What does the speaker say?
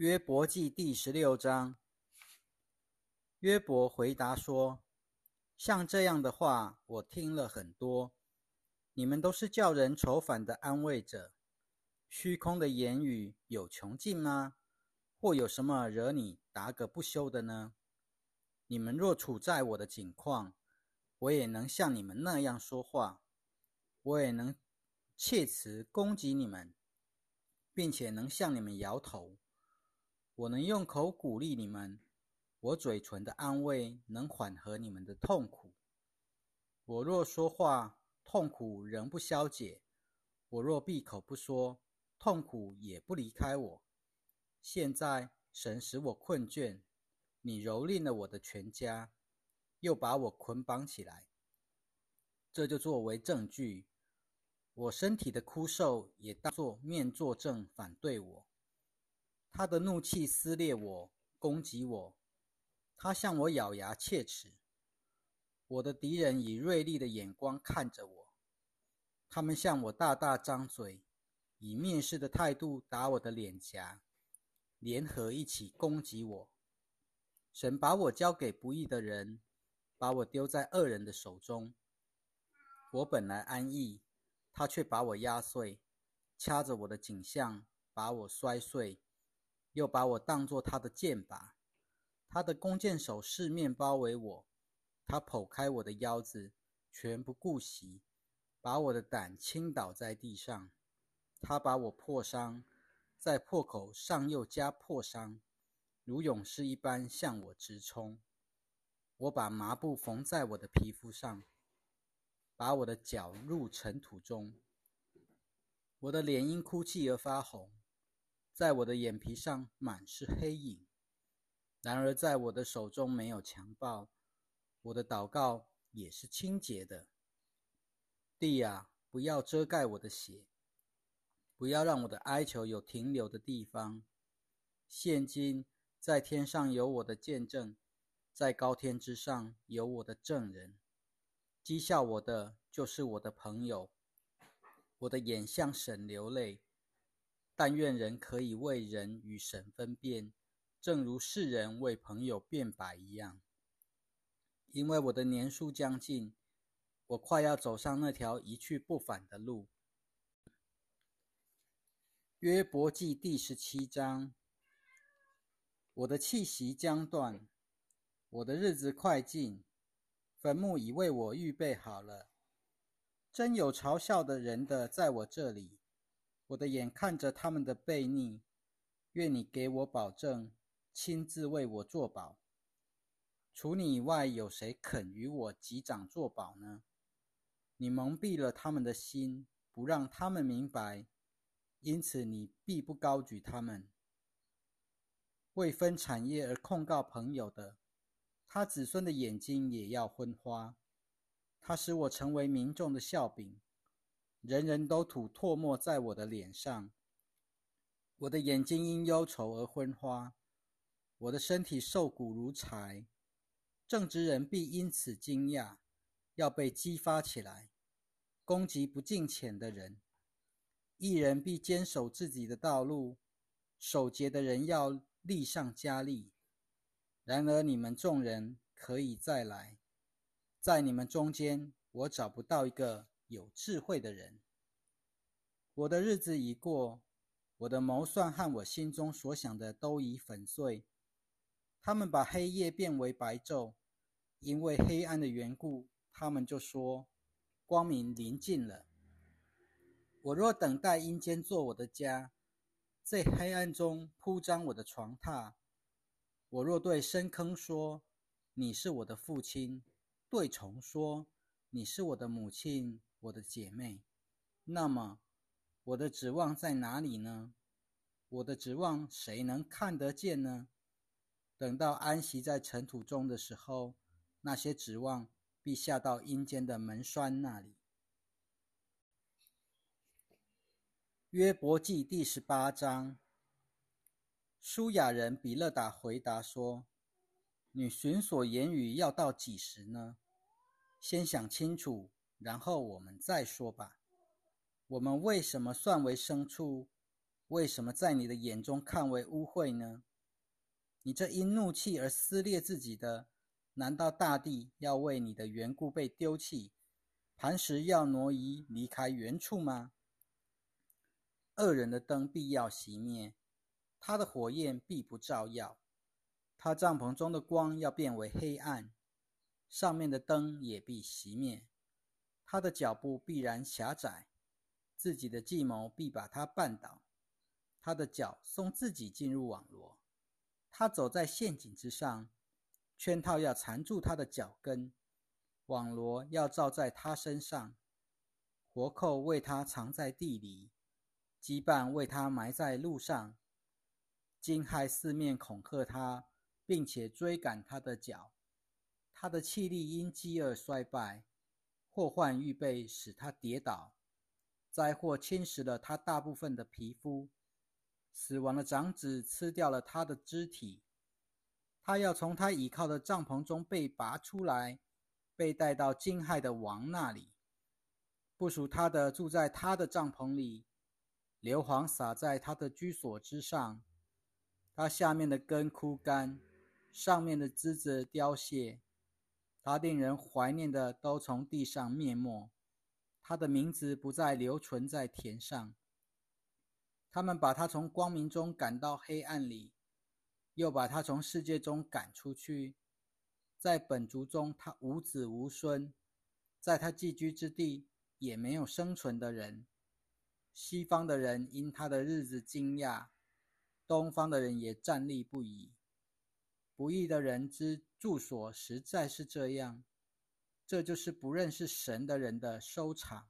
约伯记第十六章，约伯回答说：“像这样的话，我听了很多。你们都是叫人愁烦的安慰者。虚空的言语有穷尽吗？或有什么惹你答个不休的呢？你们若处在我的境况，我也能像你们那样说话，我也能切词攻击你们，并且能向你们摇头。”我能用口鼓励你们，我嘴唇的安慰能缓和你们的痛苦。我若说话，痛苦仍不消解；我若闭口不说，痛苦也不离开我。现在神使我困倦，你蹂躏了我的全家，又把我捆绑起来，这就作为证据。我身体的枯瘦也当作面作证，反对我。他的怒气撕裂我，攻击我。他向我咬牙切齿。我的敌人以锐利的眼光看着我。他们向我大大张嘴，以蔑视的态度打我的脸颊，联合一起攻击我。神把我交给不义的人，把我丢在恶人的手中。我本来安逸，他却把我压碎，掐着我的颈项，把我摔碎。又把我当作他的箭靶，他的弓箭手四面包围我，他剖开我的腰子，全不顾惜，把我的胆倾倒在地上。他把我破伤，在破口上又加破伤，如勇士一般向我直冲。我把麻布缝在我的皮肤上，把我的脚入尘土中，我的脸因哭泣而发红。在我的眼皮上满是黑影，然而在我的手中没有强暴，我的祷告也是清洁的。地啊，不要遮盖我的血，不要让我的哀求有停留的地方。现今在天上有我的见证，在高天之上有我的证人。讥笑我的就是我的朋友，我的眼向神流泪。但愿人可以为人与神分辨，正如世人为朋友辩白一样。因为我的年数将近，我快要走上那条一去不返的路。约伯记第十七章：我的气息将断，我的日子快尽，坟墓已为我预备好了。真有嘲笑的人的在我这里。我的眼看着他们的背逆，愿你给我保证，亲自为我作保。除你以外，有谁肯与我击掌作保呢？你蒙蔽了他们的心，不让他们明白，因此你必不高举他们。为分产业而控告朋友的，他子孙的眼睛也要昏花。他使我成为民众的笑柄。人人都吐唾沫在我的脸上，我的眼睛因忧愁而昏花，我的身体瘦骨如柴。正直人必因此惊讶，要被激发起来，攻击不敬虔的人。一人必坚守自己的道路，守节的人要力上加力。然而你们众人可以再来，在你们中间，我找不到一个。有智慧的人，我的日子已过，我的谋算和我心中所想的都已粉碎。他们把黑夜变为白昼，因为黑暗的缘故，他们就说光明临近了。我若等待阴间做我的家，在黑暗中铺张我的床榻；我若对深坑说你是我的父亲，对虫说你是我的母亲。我的姐妹，那么我的指望在哪里呢？我的指望谁能看得见呢？等到安息在尘土中的时候，那些指望必下到阴间的门栓那里。约伯记第十八章，舒雅人比勒达回答说：“你寻所言语要到几时呢？先想清楚。”然后我们再说吧。我们为什么算为牲畜？为什么在你的眼中看为污秽呢？你这因怒气而撕裂自己的，难道大地要为你的缘故被丢弃，磐石要挪移离开原处吗？恶人的灯必要熄灭，他的火焰必不照耀，他帐篷中的光要变为黑暗，上面的灯也必熄灭，他的脚步必然狭窄，自己的计谋必把他绊倒。他的脚送自己进入网罗，他走在陷阱之上，圈套要缠住他的脚跟，网罗要罩在他身上，活扣为他藏在地里，羁绊为他埋在路上，惊骇四面恐吓他，并且追赶他的脚，他的气力因饥饿衰败，祸患预备使他跌倒，灾祸侵蚀了他大部分的皮肤。死亡的长子吃掉了他的肢体，他要从他倚靠的帐篷中被拔出来，被带到惊骇的王那里。不属他的住在他的帐篷里，硫磺洒在他的居所之上，他下面的根枯干，上面的枝子凋谢，他令人怀念的都从地上灭没，他的名字不再留存在田上。他们把他从光明中赶到黑暗里，又把他从世界中赶出去。在本族中，他无子无孙，在他寄居之地也没有生存的人。西方的人因他的日子惊讶，东方的人也站立不已。不义的人之住所实在是这样，这就是不认识神的人的收场。